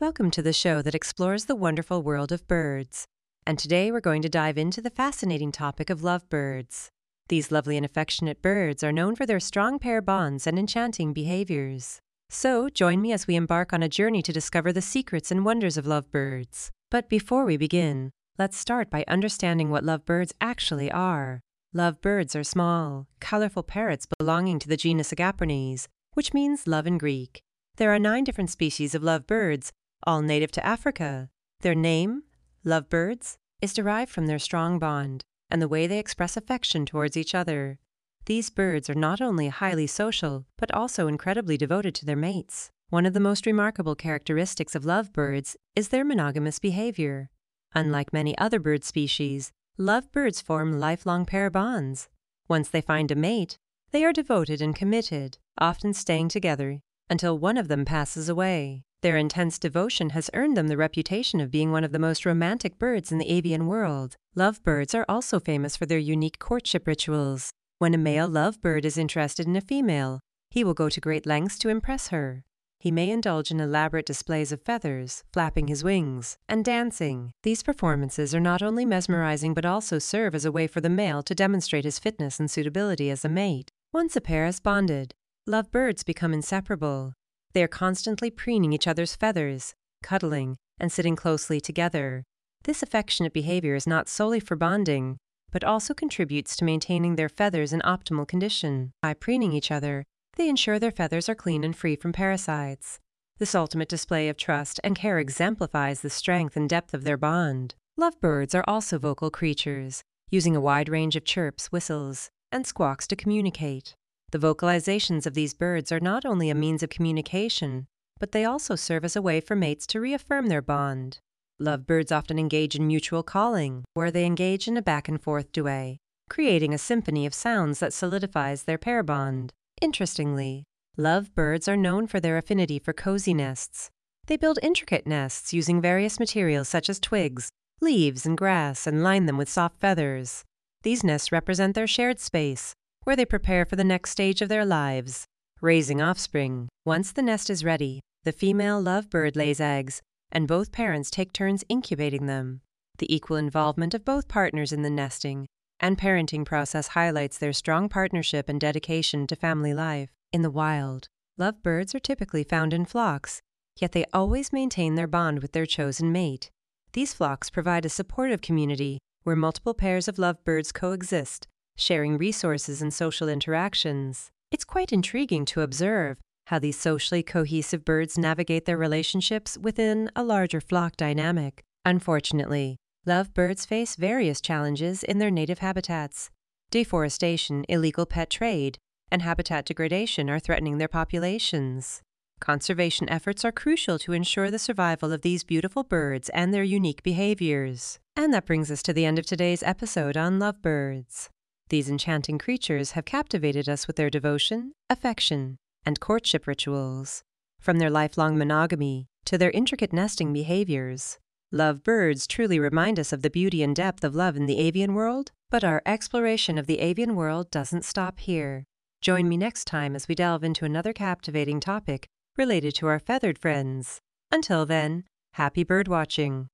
Welcome to the show that explores the wonderful world of birds. And today we're going to dive into the fascinating topic of lovebirds. These lovely and affectionate birds are known for their strong pair bonds and enchanting behaviors. So, join me as we embark on a journey to discover the secrets and wonders of lovebirds. But before we begin, let's start by understanding what lovebirds actually are. Lovebirds are small, colorful parrots belonging to the genus Agapornis, which means love in Greek. There are nine different species of lovebirds, all native to Africa. Their name, lovebirds, is derived from their strong bond and the way they express affection towards each other. These birds are not only highly social, but also incredibly devoted to their mates. One of the most remarkable characteristics of lovebirds is their monogamous behavior. Unlike many other bird species, lovebirds form lifelong pair bonds. Once they find a mate, they are devoted and committed, often staying together until one of them passes away. Their intense devotion has earned them the reputation of being one of the most romantic birds in the avian world. Lovebirds are also famous for their unique courtship rituals. When a male lovebird is interested in a female, he will go to great lengths to impress her. He may indulge in elaborate displays of feathers, flapping his wings, and dancing. These performances are not only mesmerizing but also serve as a way for the male to demonstrate his fitness and suitability as a mate. Once a pair is bonded, lovebirds become inseparable. They are constantly preening each other's feathers, cuddling, and sitting closely together. This affectionate behavior is not solely for bonding, but also contributes to maintaining their feathers in optimal condition. By preening each other, they ensure their feathers are clean and free from parasites. This ultimate display of trust and care exemplifies the strength and depth of their bond. Lovebirds are also vocal creatures, using a wide range of chirps, whistles, and squawks to communicate. The vocalizations of these birds are not only a means of communication, but they also serve as a way for mates to reaffirm their bond. Lovebirds often engage in mutual calling, where they engage in a back and forth duet, creating a symphony of sounds that solidifies their pair bond. Interestingly, lovebirds are known for their affinity for cozy nests. They build intricate nests using various materials such as twigs, leaves, and grass and line them with soft feathers. These nests represent their shared space, where they prepare for the next stage of their lives, raising offspring. Once the nest is ready, the female lovebird lays eggs, and both parents take turns incubating them. The equal involvement of both partners in the nesting and parenting process highlights their strong partnership and dedication to family life. In the wild, lovebirds are typically found in flocks, yet they always maintain their bond with their chosen mate. These flocks provide a supportive community where multiple pairs of lovebirds coexist sharing resources and social interactions. It's quite intriguing to observe how these socially cohesive birds navigate their relationships within a larger flock dynamic. Unfortunately, lovebirds face various challenges in their native habitats. Deforestation, illegal pet trade, and habitat degradation are threatening their populations. Conservation efforts are crucial to ensure the survival of these beautiful birds and their unique behaviors. And that brings us to the end of today's episode on lovebirds. These enchanting creatures have captivated us with their devotion, affection, and courtship rituals. From their lifelong monogamy to their intricate nesting behaviors, love birds truly remind us of the beauty and depth of love in the avian world, but our exploration of the avian world doesn't stop here. Join me next time as we delve into another captivating topic related to our feathered friends. Until then, happy bird watching.